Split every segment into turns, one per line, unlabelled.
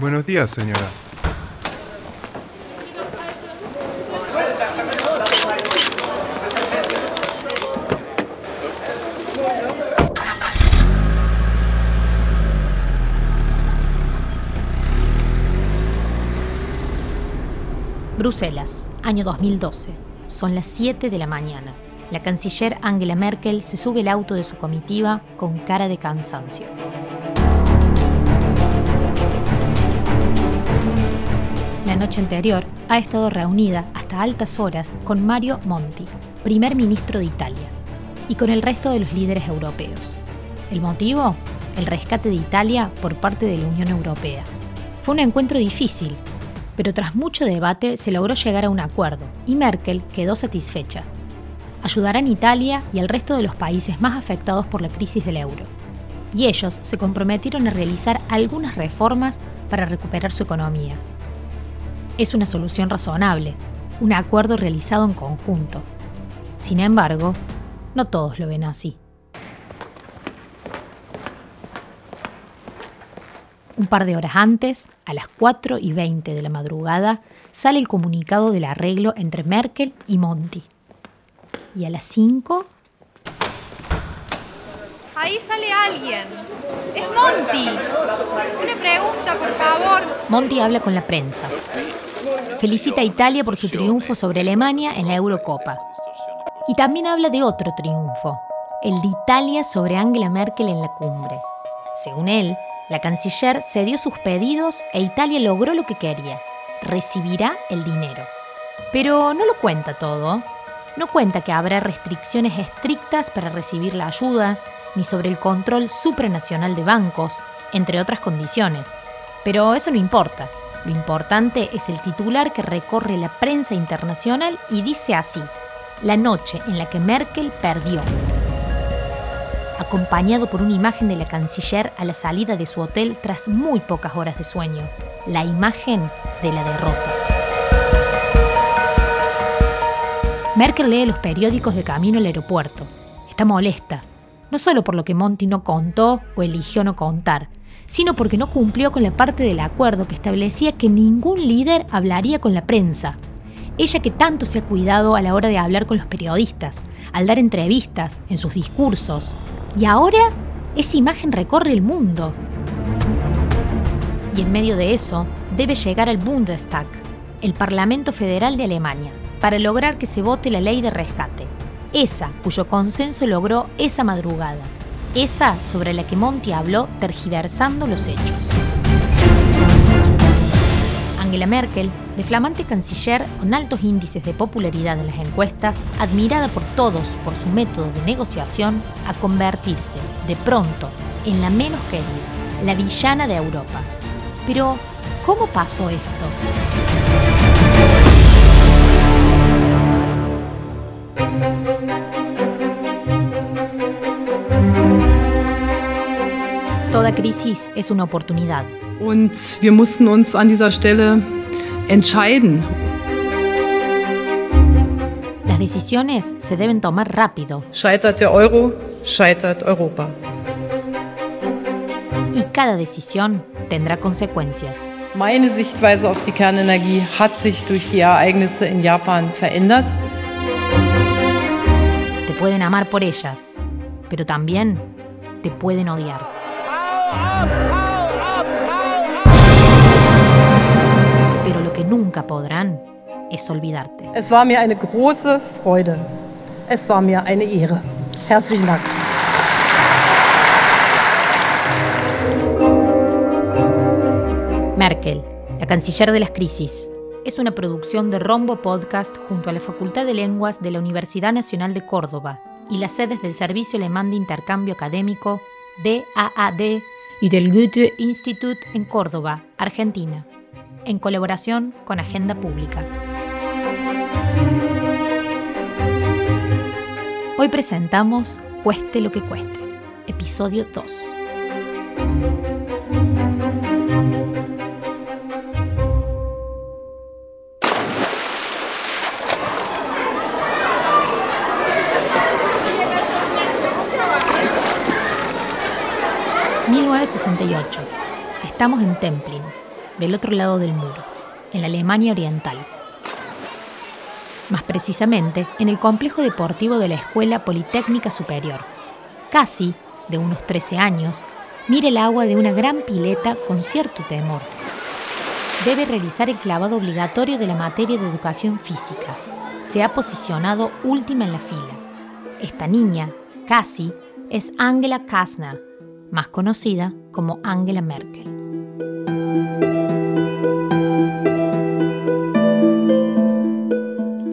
Buenos días, señora.
Bruselas, año 2012. Son las 7 de la mañana. La canciller Angela Merkel se sube al auto de su comitiva con cara de cansancio. Noche anterior ha estado reunida hasta altas horas con Mario Monti, primer ministro de Italia, y con el resto de los líderes europeos. ¿El motivo? El rescate de Italia por parte de la Unión Europea. Fue un encuentro difícil, pero tras mucho debate se logró llegar a un acuerdo y Merkel quedó satisfecha. Ayudarán Italia y al resto de los países más afectados por la crisis del euro. Y ellos se comprometieron a realizar algunas reformas para recuperar su economía. Es una solución razonable, un acuerdo realizado en conjunto. Sin embargo, no todos lo ven así. Un par de horas antes, a las 4 y 20 de la madrugada, sale el comunicado del arreglo entre Merkel y Monti. Y a las 5...
Ahí sale alguien. Es Monty. Una pregunta, por favor.
Monti habla con la prensa. Felicita a Italia por su triunfo sobre Alemania en la Eurocopa. Y también habla de otro triunfo, el de Italia sobre Angela Merkel en la cumbre. Según él, la canciller cedió sus pedidos e Italia logró lo que quería. Recibirá el dinero. Pero no lo cuenta todo. No cuenta que habrá restricciones estrictas para recibir la ayuda, ni sobre el control supranacional de bancos, entre otras condiciones. Pero eso no importa. Lo importante es el titular que recorre la prensa internacional y dice así, la noche en la que Merkel perdió acompañado por una imagen de la canciller a la salida de su hotel tras muy pocas horas de sueño, la imagen de la derrota. Merkel lee los periódicos de camino al aeropuerto. Está molesta, no solo por lo que Monty no contó o eligió no contar, sino porque no cumplió con la parte del acuerdo que establecía que ningún líder hablaría con la prensa. Ella que tanto se ha cuidado a la hora de hablar con los periodistas, al dar entrevistas, en sus discursos, y ahora esa imagen recorre el mundo. Y en medio de eso, debe llegar al Bundestag, el Parlamento Federal de Alemania, para lograr que se vote la ley de rescate. Esa cuyo consenso logró esa madrugada. Esa sobre la que Monti habló tergiversando los hechos. Angela Merkel, de flamante canciller con altos índices de popularidad en las encuestas, admirada por todos por su método de negociación, a convertirse, de pronto, en la menos querida, la villana de Europa. Pero, ¿cómo pasó esto? Crisis es una oportunidad.
Und wir mussten uns an dieser Stelle entscheiden.
Las decisiones se deben tomar rápido
Scheitert der Euro, scheitert Europa.
y cada decisión tendrá consecuencias.
Meine Sichtweise auf die Kernenergie hat sich durch die Ereignisse in Japan verändert.
Te pueden amar por ellas, pero también te pueden odiar. Pero lo que nunca podrán es olvidarte.
Es war mir eine große Freude. Es war mir eine Ehre. Herzlichen Dank.
Merkel, la canciller de las crisis, es una producción de Rombo Podcast junto a la Facultad de Lenguas de la Universidad Nacional de Córdoba y las sedes del Servicio Alemán de Intercambio Académico, DAAD, y del Goethe Institut en Córdoba, Argentina, en colaboración con Agenda Pública. Hoy presentamos Cueste lo que cueste, episodio 2. ...1968... Estamos en Templin... del otro lado del muro, en la Alemania Oriental. Más precisamente, en el complejo deportivo de la Escuela Politécnica Superior. Casi, de unos 13 años, mira el agua de una gran pileta con cierto temor. Debe realizar el clavado obligatorio de la materia de educación física. Se ha posicionado última en la fila. Esta niña, casi, es Angela Kasner, más conocida como Angela Merkel.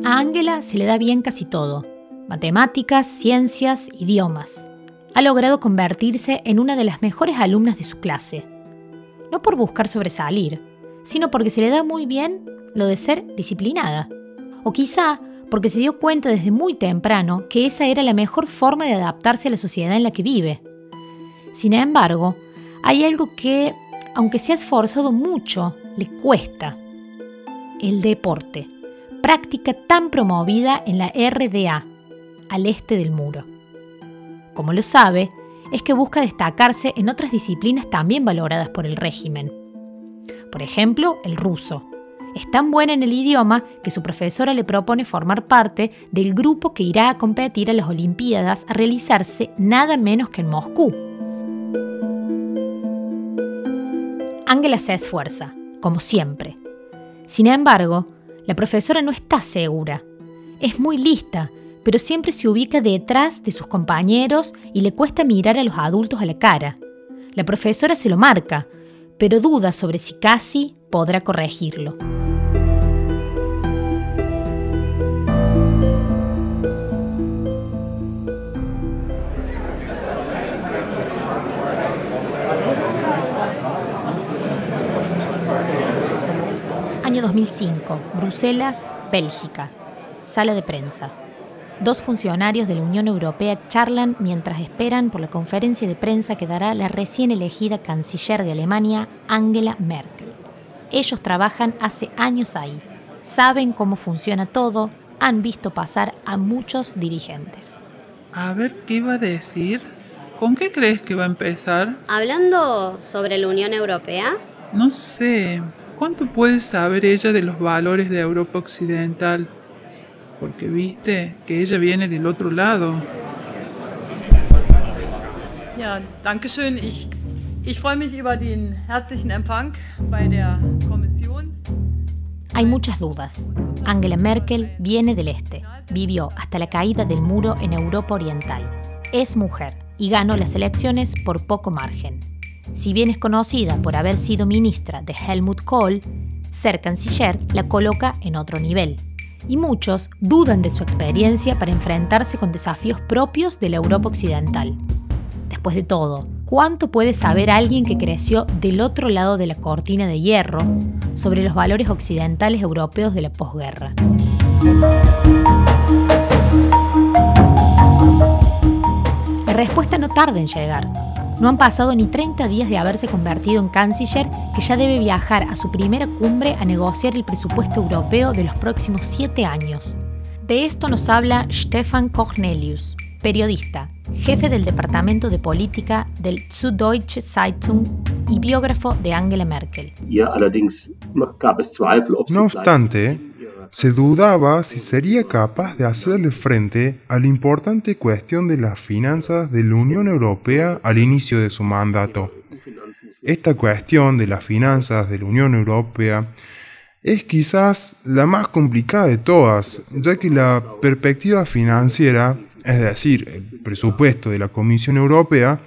A Angela se le da bien casi todo, matemáticas, ciencias, idiomas. Ha logrado convertirse en una de las mejores alumnas de su clase. No por buscar sobresalir, sino porque se le da muy bien lo de ser disciplinada. O quizá porque se dio cuenta desde muy temprano que esa era la mejor forma de adaptarse a la sociedad en la que vive. Sin embargo, hay algo que, aunque se ha esforzado mucho, le cuesta. El deporte, práctica tan promovida en la RDA, al este del muro. Como lo sabe, es que busca destacarse en otras disciplinas también valoradas por el régimen. Por ejemplo, el ruso. Es tan buena en el idioma que su profesora le propone formar parte del grupo que irá a competir a las Olimpiadas a realizarse nada menos que en Moscú. Ángela se esfuerza, como siempre. Sin embargo, la profesora no está segura. Es muy lista, pero siempre se ubica detrás de sus compañeros y le cuesta mirar a los adultos a la cara. La profesora se lo marca, pero duda sobre si casi podrá corregirlo. 2005, Bruselas, Bélgica. Sala de prensa. Dos funcionarios de la Unión Europea charlan mientras esperan por la conferencia de prensa que dará la recién elegida canciller de Alemania, Angela Merkel. Ellos trabajan hace años ahí, saben cómo funciona todo, han visto pasar a muchos dirigentes.
A ver, ¿qué iba a decir? ¿Con qué crees que va a empezar?
Hablando sobre la Unión Europea.
No sé, ¿Cuánto puede saber ella de los valores de Europa Occidental? Porque viste que ella viene del otro lado.
Ja, danke schön. Ich, ich freue mich über den herzlichen Empfang bei der Kommission.
Hay muchas dudas. Angela Merkel viene del este, vivió hasta la caída del muro en Europa Oriental, es mujer y ganó las elecciones por poco margen. Si bien es conocida por haber sido ministra de Helmut Kohl, ser canciller la coloca en otro nivel. Y muchos dudan de su experiencia para enfrentarse con desafíos propios de la Europa occidental. Después de todo, ¿cuánto puede saber alguien que creció del otro lado de la cortina de hierro sobre los valores occidentales europeos de la posguerra? La respuesta no tarda en llegar. No han pasado ni 30 días de haberse convertido en canciller que ya debe viajar a su primera cumbre a negociar el presupuesto europeo de los próximos siete años. De esto nos habla Stefan Cornelius, periodista, jefe del Departamento de Política del Süddeutsche Zeitung y biógrafo de Angela Merkel.
No obstante, se dudaba si sería capaz de hacerle frente a la importante cuestión de las finanzas de la Unión Europea al inicio de su mandato. Esta cuestión de las finanzas de la Unión Europea es quizás la más complicada de todas, ya que la perspectiva financiera, es decir, el presupuesto de la Comisión Europea,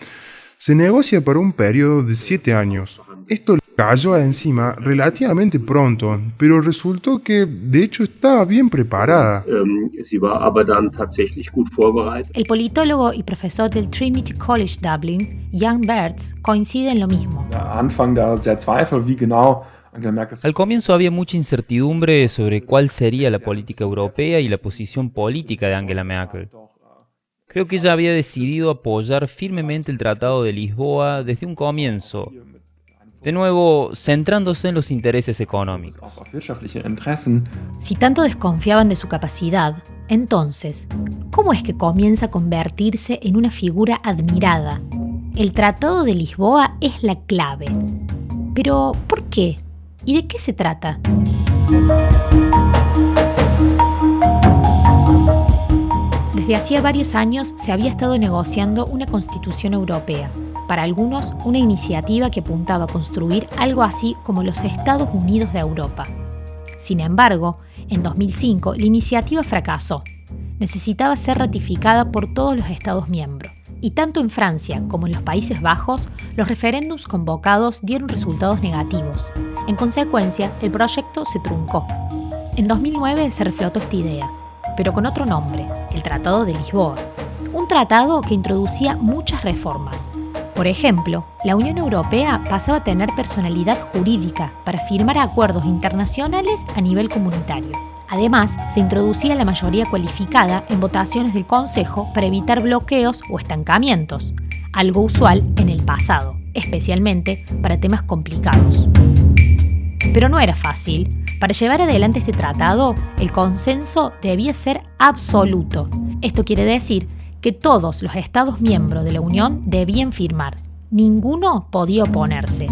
se negocia para un periodo de siete años. Esto cayó encima relativamente pronto, pero resultó que de hecho estaba bien preparada.
Ähm, El politólogo y profesor del Trinity College Dublin, Jan Bertz, coincide en lo mismo.
Al comienzo había mucha incertidumbre sobre cuál sería la política europea y la posición política de Angela Merkel. Creo que ella había decidido apoyar firmemente el Tratado de Lisboa desde un comienzo, de nuevo centrándose en los intereses económicos.
Si tanto desconfiaban de su capacidad, entonces, ¿cómo es que comienza a convertirse en una figura admirada? El Tratado de Lisboa es la clave. Pero, ¿por qué? ¿Y de qué se trata? Desde hacía varios años se había estado negociando una constitución europea, para algunos una iniciativa que apuntaba a construir algo así como los Estados Unidos de Europa. Sin embargo, en 2005 la iniciativa fracasó. Necesitaba ser ratificada por todos los Estados miembros. Y tanto en Francia como en los Países Bajos, los referéndums convocados dieron resultados negativos. En consecuencia, el proyecto se truncó. En 2009 se reflotó esta idea, pero con otro nombre, el Tratado de Lisboa. Un tratado que introducía muchas reformas. Por ejemplo, la Unión Europea pasaba a tener personalidad jurídica para firmar acuerdos internacionales a nivel comunitario. Además, se introducía la mayoría cualificada en votaciones del Consejo para evitar bloqueos o estancamientos, algo usual en el pasado, especialmente para temas complicados. Pero no era fácil. Para llevar adelante este tratado, el consenso debía ser absoluto. Esto quiere decir que todos los Estados miembros de la Unión debían firmar. Ninguno podía oponerse.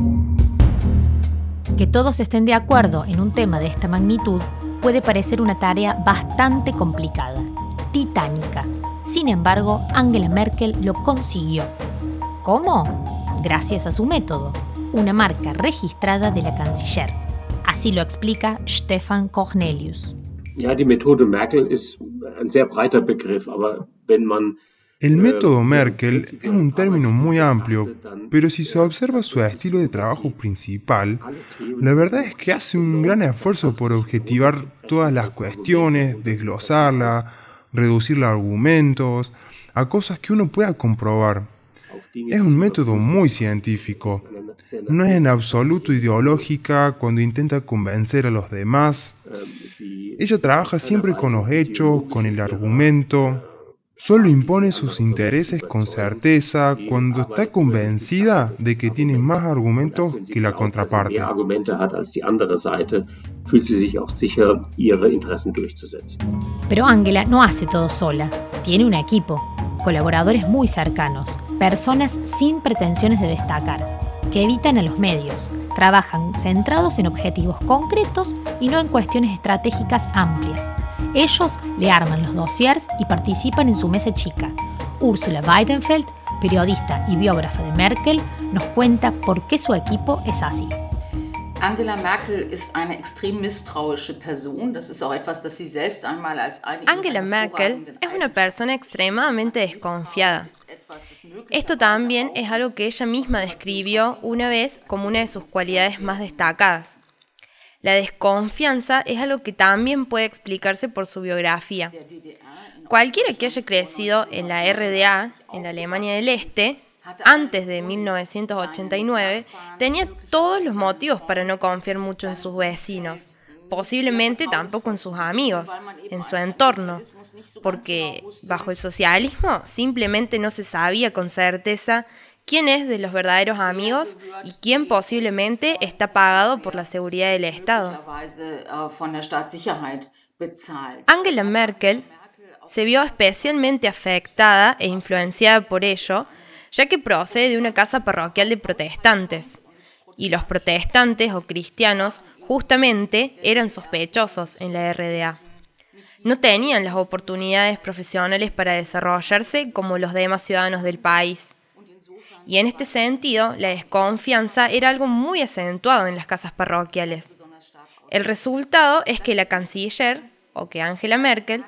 Que todos estén de acuerdo en un tema de esta magnitud puede parecer una tarea bastante complicada, titánica. Sin embargo, Angela Merkel lo consiguió. ¿Cómo? Gracias a su método, una marca registrada de la canciller. Así lo explica Stefan Cornelius.
Ja, die Methode Merkel ist ein sehr breiter Begriff, aber wenn man
el método Merkel es un término muy amplio, pero si se observa su estilo de trabajo principal, la verdad es que hace un gran esfuerzo por objetivar todas las cuestiones, desglosarla, reducir los argumentos a cosas que uno pueda comprobar. Es un método muy científico. No es en absoluto ideológica cuando intenta convencer a los demás. Ella trabaja siempre con los hechos, con el argumento, Solo impone sus intereses con certeza cuando está convencida de que tiene más argumentos que la contraparte.
Pero Angela no hace todo sola. Tiene un equipo, colaboradores muy cercanos, personas sin pretensiones de destacar, que evitan a los medios, trabajan centrados en objetivos concretos y no en cuestiones estratégicas amplias. Ellos le arman los dossiers y participan en su mesa chica. Ursula Weidenfeld, periodista y biógrafa de Merkel, nos cuenta por qué su equipo es así.
Angela Merkel ist eine extrem misstrauische Person. Das ist auch etwas, das sie selbst einmal als eine
Angela Merkel es una persona extremadamente desconfiada. Esto también es algo que ella misma describió una vez como una de sus cualidades más destacadas. La desconfianza es algo que también puede explicarse por su biografía. Cualquiera que haya crecido en la RDA, en la Alemania del Este, antes de 1989, tenía todos los motivos para no confiar mucho en sus vecinos, posiblemente tampoco en sus amigos, en su entorno, porque bajo el socialismo simplemente no se sabía con certeza quién es de los verdaderos amigos y quién posiblemente está pagado por la seguridad del Estado. Angela Merkel se vio especialmente afectada e influenciada por ello, ya que procede de una casa parroquial de protestantes. Y los protestantes o cristianos justamente eran sospechosos en la RDA. No tenían las oportunidades profesionales para desarrollarse como los demás ciudadanos del país. Y en este sentido, la desconfianza era algo muy acentuado en las casas parroquiales. El resultado es que la canciller, o que Angela Merkel,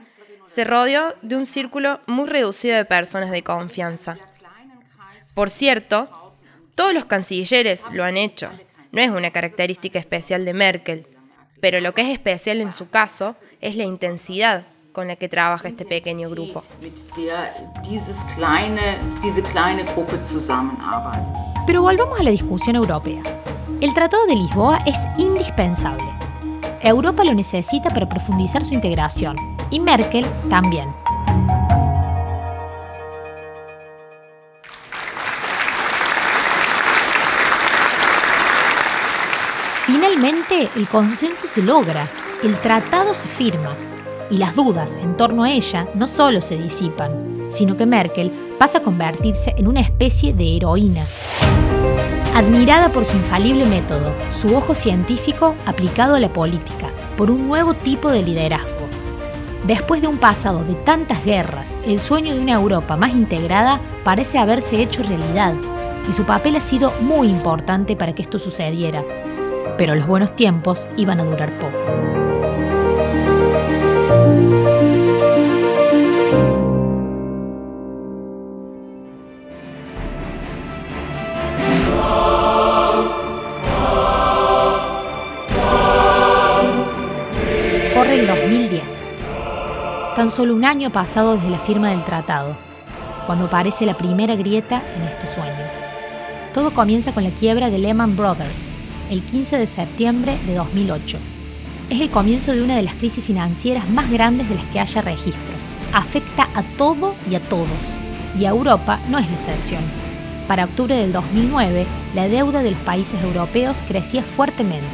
se rodeó de un círculo muy reducido de personas de confianza. Por cierto, todos los cancilleres lo han hecho. No es una característica especial de Merkel, pero lo que es especial en su caso es la intensidad con la que trabaja este pequeño grupo.
Pero volvamos a la discusión europea. El Tratado de Lisboa es indispensable. Europa lo necesita para profundizar su integración y Merkel también. El consenso se logra, el tratado se firma y las dudas en torno a ella no solo se disipan, sino que Merkel pasa a convertirse en una especie de heroína. Admirada por su infalible método, su ojo científico aplicado a la política, por un nuevo tipo de liderazgo. Después de un pasado de tantas guerras, el sueño de una Europa más integrada parece haberse hecho realidad, y su papel ha sido muy importante para que esto sucediera. Pero los buenos tiempos iban a durar poco. Corre el 2010. Tan solo un año pasado desde la firma del tratado, cuando aparece la primera grieta en este sueño. Todo comienza con la quiebra de Lehman Brothers, el 15 de septiembre de 2008. Es el comienzo de una de las crisis financieras más grandes de las que haya registro. Afecta a todo y a todos, y a Europa no es la excepción. Para octubre del 2009, la deuda de los países europeos crecía fuertemente.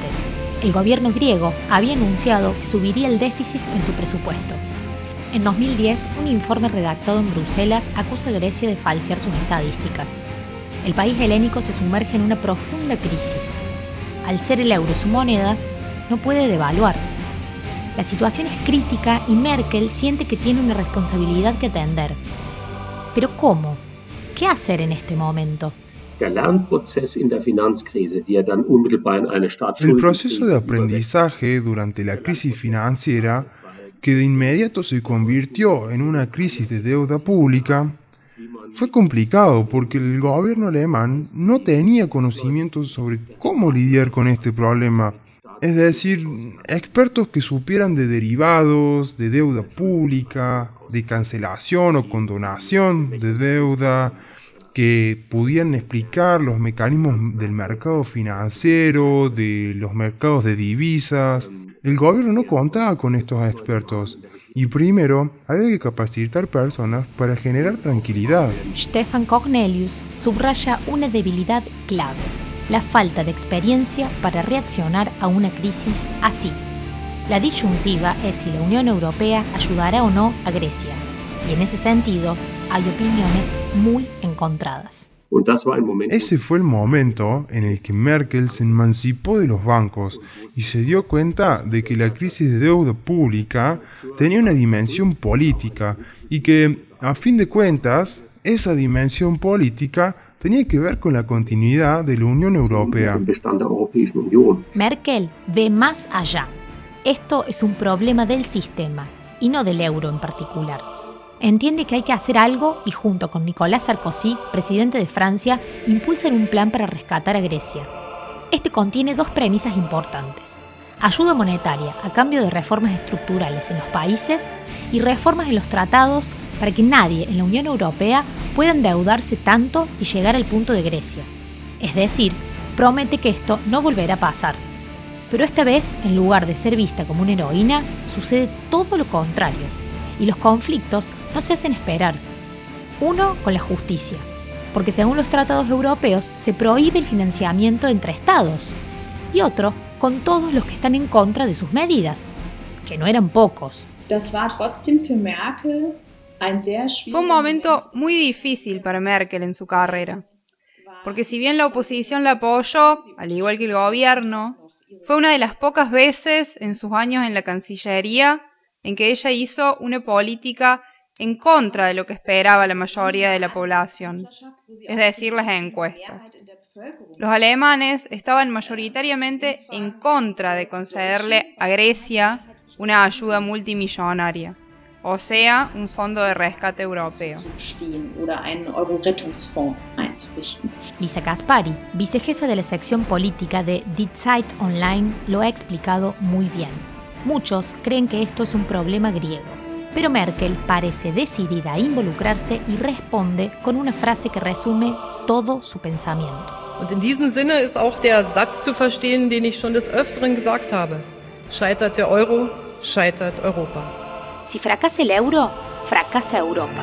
El gobierno griego había anunciado que subiría el déficit en su presupuesto. En 2010, un informe redactado en Bruselas acusa a Grecia de falsear sus estadísticas. El país helénico se sumerge en una profunda crisis. Al ser el euro su moneda, no puede devaluar. La situación es crítica y Merkel siente que tiene una responsabilidad que atender. Pero ¿cómo? ¿Qué hacer en este momento?
El proceso de aprendizaje durante la crisis financiera, que de inmediato se convirtió en una crisis de deuda pública, fue complicado porque el gobierno alemán no tenía conocimientos sobre cómo lidiar con este problema. Es decir, expertos que supieran de derivados, de deuda pública, de cancelación o condonación de deuda, que pudieran explicar los mecanismos del mercado financiero, de los mercados de divisas. El gobierno no contaba con estos expertos y primero había que capacitar personas para generar tranquilidad.
Stefan Cornelius subraya una debilidad clave, la falta de experiencia para reaccionar a una crisis así. La disyuntiva es si la Unión Europea ayudará o no a Grecia, y en ese sentido hay opiniones muy encontradas.
Ese fue el momento en el que Merkel se emancipó de los bancos y se dio cuenta de que la crisis de deuda pública tenía una dimensión política y que, a fin de cuentas, esa dimensión política tenía que ver con la continuidad de la Unión Europea.
Merkel ve más allá. Esto es un problema del sistema y no del euro en particular. Entiende que hay que hacer algo y junto con Nicolás Sarkozy, presidente de Francia, impulsan un plan para rescatar a Grecia. Este contiene dos premisas importantes. Ayuda monetaria a cambio de reformas estructurales en los países y reformas en los tratados para que nadie en la Unión Europea pueda endeudarse tanto y llegar al punto de Grecia. Es decir, promete que esto no volverá a pasar. Pero esta vez, en lugar de ser vista como una heroína, sucede todo lo contrario. Y los conflictos no se hacen esperar. Uno con la justicia, porque según los tratados europeos se prohíbe el financiamiento entre estados. Y otro con todos los que están en contra de sus medidas, que no eran pocos.
Das war trotzdem für Merkel ein sehr
Fue un momento muy difícil para Merkel en su carrera, porque si bien la oposición la apoyó, al igual que el gobierno, fue una de las pocas veces en sus años en la Cancillería en que ella hizo una política en contra de lo que esperaba la mayoría de la población, es decir, las encuestas. Los alemanes estaban mayoritariamente en contra de concederle a Grecia una ayuda multimillonaria, o sea, un fondo de rescate europeo.
Lisa Caspari, vicejefa de la sección política de Die Zeit Online, lo ha explicado muy bien. Muchos creen que esto es un problema griego, pero Merkel parece decidida a involucrarse y responde con una frase que resume todo su pensamiento.
Und in diesem Sinne ist auch der Satz zu verstehen, den ich schon des Öfteren gesagt habe. Scheitert der Euro, scheitert Europa.
Si fracasa el euro, fracasa Europa.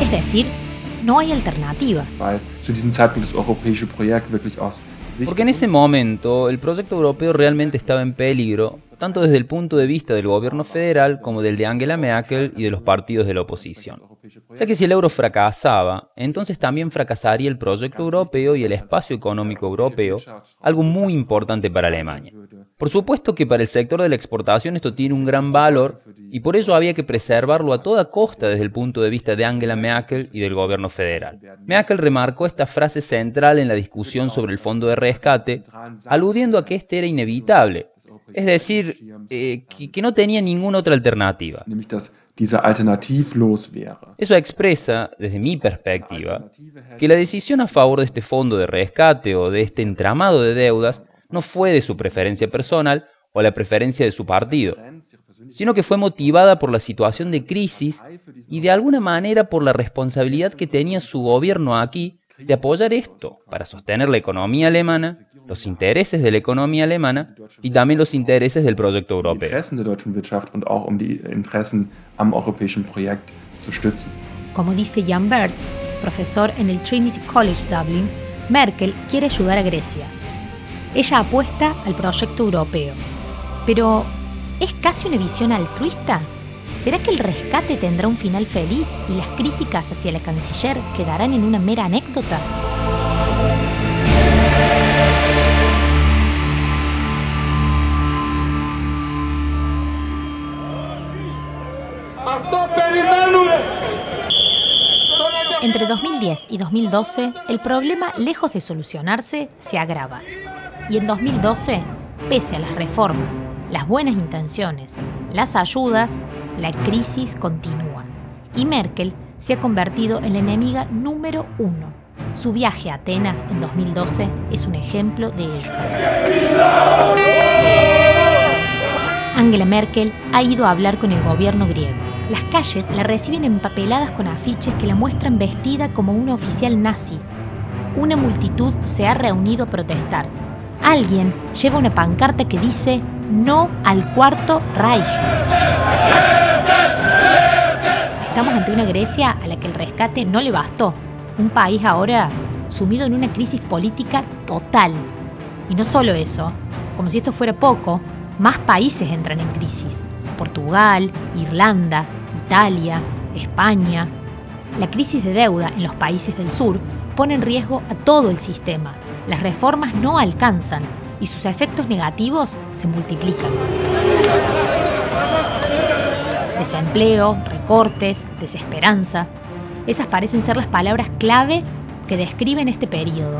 Es decir, no hay alternativa.
Porque en ese momento el proyecto europeo realmente estaba en peligro, tanto desde el punto de vista del gobierno federal como del de Angela Merkel y de los partidos de la oposición. ya que si el euro fracasaba, entonces también fracasaría el proyecto europeo y el espacio económico europeo, algo muy importante para Alemania. Por supuesto que para el sector de la exportación esto tiene un gran valor y por ello había que preservarlo a toda costa desde el punto de vista de Angela Merkel y del gobierno federal. Merkel remarcó esta frase central en la discusión sobre el fondo de rescate, aludiendo a que este era inevitable, es decir, eh, que, que no tenía ninguna otra alternativa. Eso expresa, desde mi perspectiva, que la decisión a favor de este fondo de rescate o de este entramado de deudas no fue de su preferencia personal o la preferencia de su partido, sino que fue motivada por la situación de crisis y de alguna manera por la responsabilidad que tenía su gobierno aquí de apoyar esto para sostener la economía alemana, los intereses de la economía alemana y también los intereses del proyecto europeo.
Como dice Jan Bertz, profesor en el Trinity College Dublin, Merkel quiere ayudar a Grecia. Ella apuesta al proyecto europeo. Pero, ¿es casi una visión altruista? ¿Será que el rescate tendrá un final feliz y las críticas hacia la canciller quedarán en una mera anécdota? Entre 2010 y 2012, el problema, lejos de solucionarse, se agrava. Y en 2012, pese a las reformas, las buenas intenciones, las ayudas, la crisis continúa. Y Merkel se ha convertido en la enemiga número uno. Su viaje a Atenas en 2012 es un ejemplo de ello. Angela Merkel ha ido a hablar con el gobierno griego. Las calles la reciben empapeladas con afiches que la muestran vestida como una oficial nazi. Una multitud se ha reunido a protestar. Alguien lleva una pancarta que dice no al cuarto Reich. Estamos ante una Grecia a la que el rescate no le bastó. Un país ahora sumido en una crisis política total. Y no solo eso, como si esto fuera poco, más países entran en crisis. Portugal, Irlanda, Italia, España. La crisis de deuda en los países del sur pone en riesgo a todo el sistema. Las reformas no alcanzan y sus efectos negativos se multiplican. Desempleo, recortes, desesperanza. Esas parecen ser las palabras clave que describen este periodo.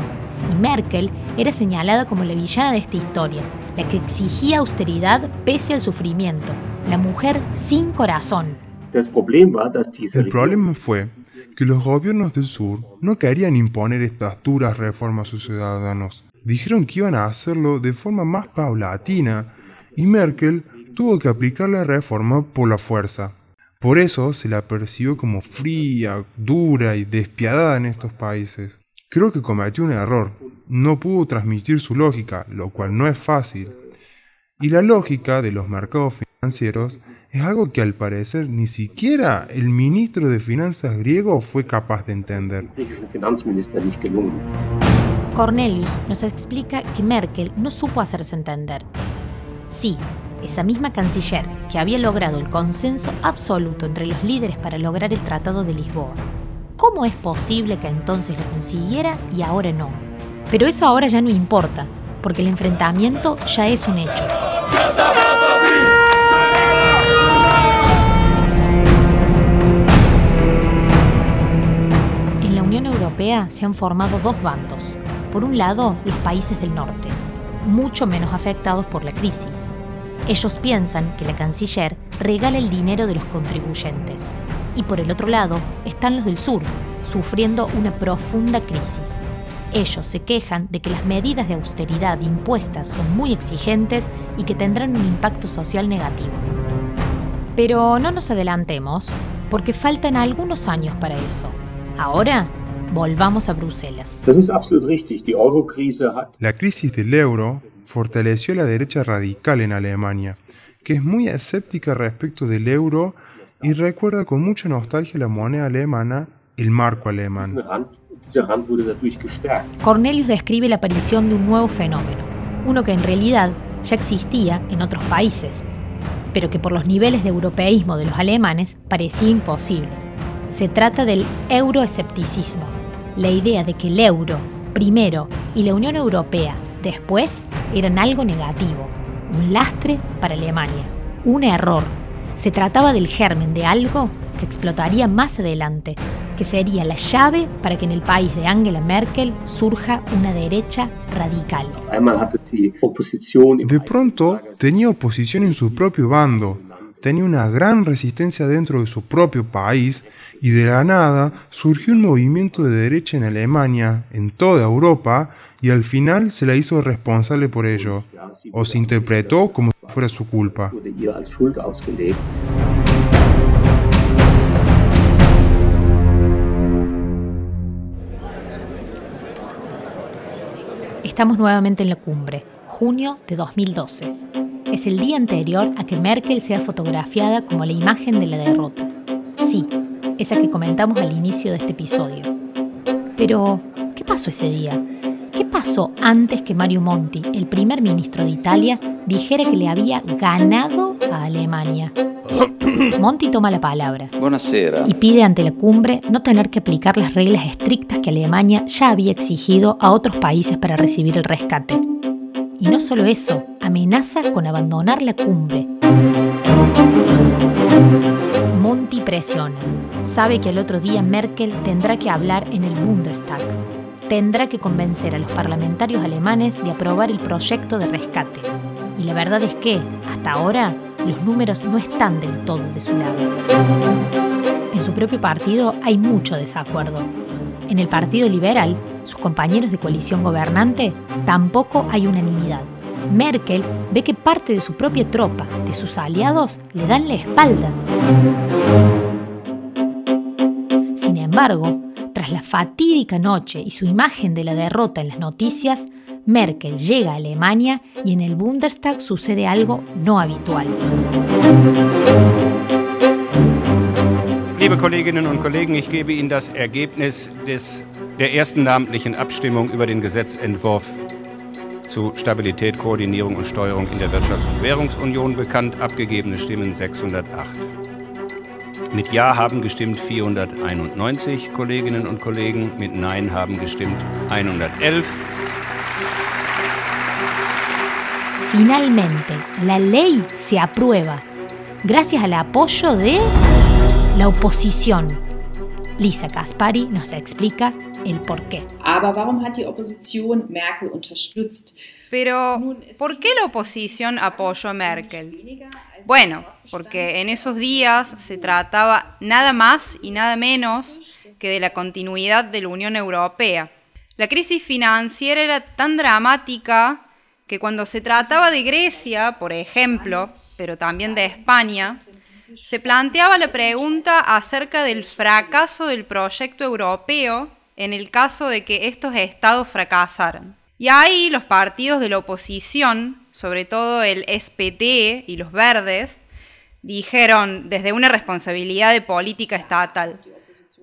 Y Merkel era señalada como la villana de esta historia, la que exigía austeridad pese al sufrimiento, la mujer sin corazón.
El problema fue que los gobiernos del sur no querían imponer estas duras reformas a sus ciudadanos. Dijeron que iban a hacerlo de forma más paulatina y Merkel tuvo que aplicar la reforma por la fuerza. Por eso se la percibió como fría, dura y despiadada en estos países. Creo que cometió un error. No pudo transmitir su lógica, lo cual no es fácil. Y la lógica de los mercados financieros es algo que al parecer ni siquiera el ministro de Finanzas griego fue capaz de entender.
Cornelius nos explica que Merkel no supo hacerse entender. Sí, esa misma canciller que había logrado el consenso absoluto entre los líderes para lograr el Tratado de Lisboa. ¿Cómo es posible que entonces lo consiguiera y ahora no? Pero eso ahora ya no importa, porque el enfrentamiento ya es un hecho. En la Unión Europea se han formado dos bandos. Por un lado, los países del norte, mucho menos afectados por la crisis. Ellos piensan que la canciller regala el dinero de los contribuyentes. Y por el otro lado están los del sur, sufriendo una profunda crisis. Ellos se quejan de que las medidas de austeridad impuestas son muy exigentes y que tendrán un impacto social negativo. Pero no nos adelantemos, porque faltan algunos años para eso. Ahora, volvamos a Bruselas.
La crisis del euro fortaleció la derecha radical en Alemania, que es muy escéptica respecto del euro y recuerda con mucha nostalgia la moneda alemana, el marco alemán.
Cornelius describe la aparición de un nuevo fenómeno, uno que en realidad ya existía en otros países, pero que por los niveles de europeísmo de los alemanes parecía imposible. Se trata del euroescepticismo, la idea de que el euro, primero, y la Unión Europea, después, eran algo negativo, un lastre para Alemania, un error. Se trataba del germen de algo que explotaría más adelante, que sería la llave para que en el país de Angela Merkel surja una derecha radical.
De pronto tenía oposición en su propio bando, tenía una gran resistencia dentro de su propio país y de la nada surgió un movimiento de derecha en Alemania, en toda Europa, y al final se la hizo responsable por ello, o se interpretó como si fuera su culpa.
Estamos nuevamente en la cumbre, junio de 2012. Es el día anterior a que Merkel sea fotografiada como la imagen de la derrota. Sí, esa que comentamos al inicio de este episodio. Pero, ¿qué pasó ese día? ¿Qué pasó antes que Mario Monti, el primer ministro de Italia, dijera que le había ganado a Alemania? Monti toma la palabra y pide ante la cumbre no tener que aplicar las reglas estrictas que Alemania ya había exigido a otros países para recibir el rescate. Y no solo eso, amenaza con abandonar la cumbre. Monti presiona. Sabe que el otro día Merkel tendrá que hablar en el Bundestag. Tendrá que convencer a los parlamentarios alemanes de aprobar el proyecto de rescate. Y la verdad es que, hasta ahora, los números no están del todo de su lado. En su propio partido hay mucho desacuerdo. En el Partido Liberal, sus compañeros de coalición gobernante, tampoco hay unanimidad. Merkel ve que parte de su propia tropa, de sus aliados, le dan la espalda. Sin embargo, tras la fatídica noche y su imagen de la derrota en las noticias, Merkel llega a Alemania y en el Bundestag sucede algo no habitual.
Liebe Kolleginnen und Kollegen, ich gebe Ihnen das Ergebnis des, der ersten namentlichen Abstimmung über den Gesetzentwurf zu Stabilität, Koordinierung und Steuerung in der Wirtschafts- und Währungsunion bekannt. Abgegebene Stimmen 608. Mit Ja haben gestimmt 491 Kolleginnen und Kollegen, mit Nein haben gestimmt 111.
Finalmente, la ley se aprueba gracias al apoyo de la oposición. Lisa Caspari nos explica el porqué.
Pero, ¿por qué la oposición apoyó a Merkel? Bueno, porque en esos días se trataba nada más y nada menos que de la continuidad de la Unión Europea. La crisis financiera era tan dramática que cuando se trataba de Grecia, por ejemplo, pero también de España, se planteaba la pregunta acerca del fracaso del proyecto europeo en el caso de que estos estados fracasaran. Y ahí los partidos de la oposición, sobre todo el SPD y los verdes, dijeron desde una responsabilidad de política estatal,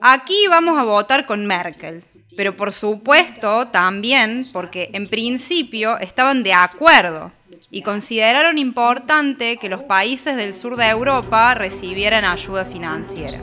aquí vamos a votar con Merkel. Pero por supuesto también porque en principio estaban de acuerdo y consideraron importante que los países del sur de Europa recibieran ayuda financiera.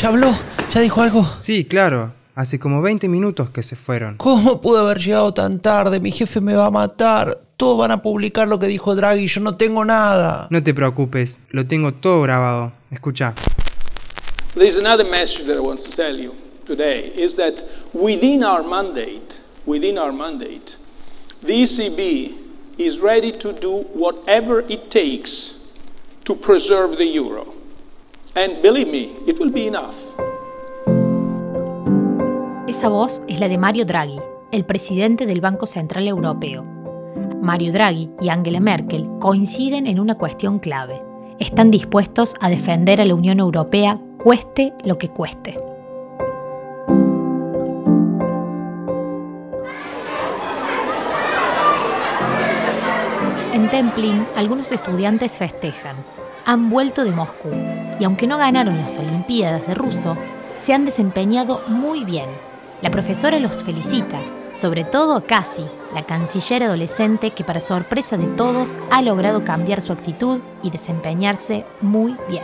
¿Ya habló? ¿Ya dijo algo?
Sí, claro. Hace como 20 minutos que se fueron.
¿Cómo pudo haber llegado tan tarde? Mi jefe me va a matar. Todos van a publicar lo que dijo Draghi. Yo no tengo nada.
No te preocupes, lo tengo todo grabado. Escucha.
There's another message that I want to tell you today is that within our mandate, within our mandate, the ECB is ready to do whatever it takes to preserve the euro. And believe me, it will be enough.
Esa voz es la de Mario Draghi, el presidente del Banco Central Europeo. Mario Draghi y Angela Merkel coinciden en una cuestión clave. Están dispuestos a defender a la Unión Europea cueste lo que cueste. En Templin, algunos estudiantes festejan. Han vuelto de Moscú y aunque no ganaron las Olimpiadas de ruso, se han desempeñado muy bien. La profesora los felicita, sobre todo Cassie, la canciller adolescente que para sorpresa de todos ha logrado cambiar su actitud y desempeñarse muy bien.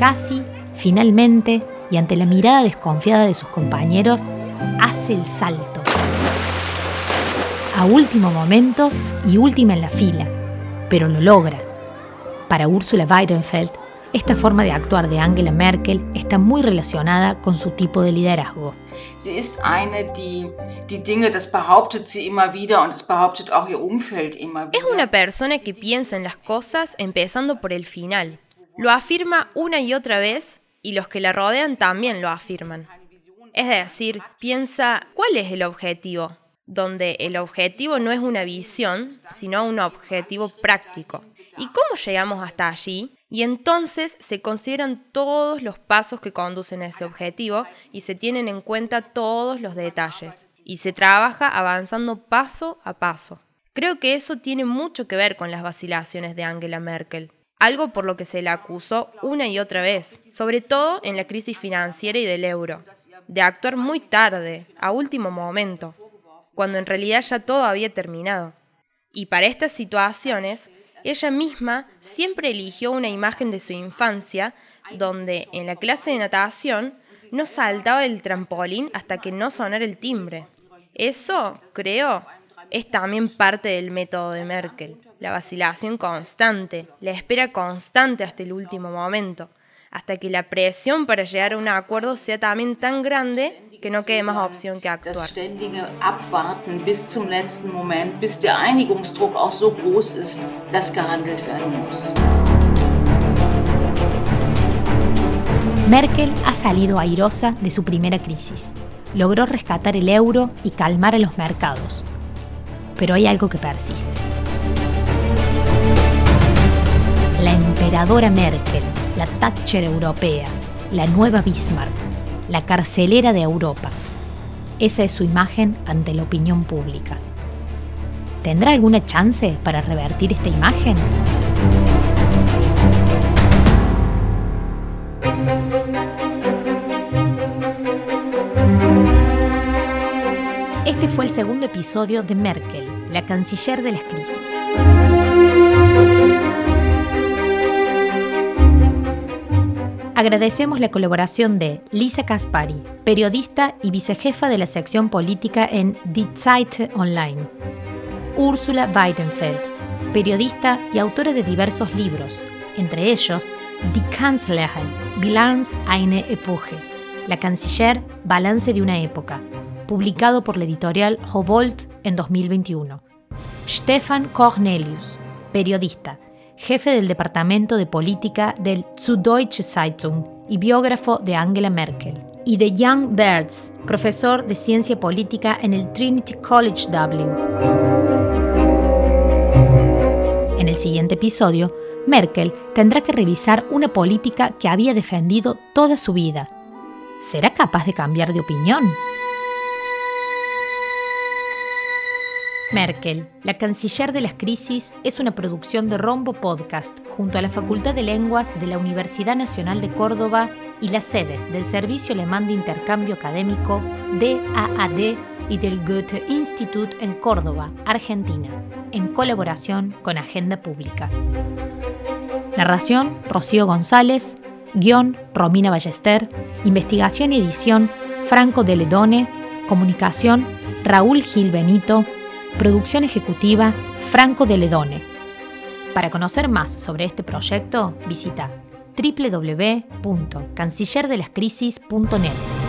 Cassie, finalmente, y ante la mirada desconfiada de sus compañeros, hace el salto. A último momento y última en la fila, pero lo logra. Para Ursula Weidenfeld, esta forma de actuar de Angela Merkel está muy relacionada con su tipo de liderazgo.
Sie ist eine, die die Dinge, das behauptet sie immer wieder und es behauptet auch ihr Umfeld immer wieder.
Es una persona que piensa en las cosas empezando por el final. Lo afirma una y otra vez y los que la rodean también lo afirman. Es decir, piensa cuál es el objetivo, donde el objetivo no es una visión, sino un objetivo práctico. ¿Y cómo llegamos hasta allí? Y entonces se consideran todos los pasos que conducen a ese objetivo y se tienen en cuenta todos los detalles. Y se trabaja avanzando paso a paso. Creo que eso tiene mucho que ver con las vacilaciones de Angela Merkel. Algo por lo que se la acusó una y otra vez, sobre todo en la crisis financiera y del euro, de actuar muy tarde, a último momento, cuando en realidad ya todo había terminado. Y para estas situaciones, ella misma siempre eligió una imagen de su infancia donde en la clase de natación no saltaba del trampolín hasta que no sonara el timbre. Eso, creo, es también parte del método de Merkel, la vacilación constante, la espera constante hasta el último momento, hasta que la presión para llegar a un acuerdo sea también tan grande que no quede más opción que actuar.
Das ständige Abwarten bis zum letzten Moment, bis der Einigungsdruck auch so groß ist, dass gehandelt werden muss.
Merkel ha salido airosa de su primera crisis. Logró rescatar el euro y calmar a los mercados. Pero hay algo que persiste. La emperadora Merkel, la Thatcher europea, la nueva Bismarck, la carcelera de Europa. Esa es su imagen ante la opinión pública. ¿Tendrá alguna chance para revertir esta imagen? Este fue el segundo episodio de Merkel, la canciller de las crisis. Agradecemos la colaboración de Lisa Caspari, periodista y vicejefa de la sección política en Die Zeit Online. Úrsula Weidenfeld, periodista y autora de diversos libros, entre ellos Die Kanzlerin, Bilanz eine Epoche, La canciller, Balance de una época, publicado por la editorial Hobolt en 2021. Stefan Cornelius, periodista, jefe del Departamento de Política del Süddeutsche Zeitung y biógrafo de Angela Merkel, y de Jan Bertz, profesor de Ciencia Política en el Trinity College Dublin. En el siguiente episodio, Merkel tendrá que revisar una política que había defendido toda su vida. ¿Será capaz de cambiar de opinión? Merkel, la canciller de las crisis, es una producción de Rombo Podcast junto a la Facultad de Lenguas de la Universidad Nacional de Córdoba y las sedes del Servicio Alemán de Intercambio Académico DAAD y del Goethe Institut en Córdoba, Argentina, en colaboración con Agenda Pública. Narración, Rocío González. Guión, Romina Ballester. Investigación y edición, Franco de Ledone. Comunicación, Raúl Gil Benito. Producción ejecutiva, Franco de Ledone. Para conocer más sobre este proyecto, visita www.cancillerdelascrisis.net.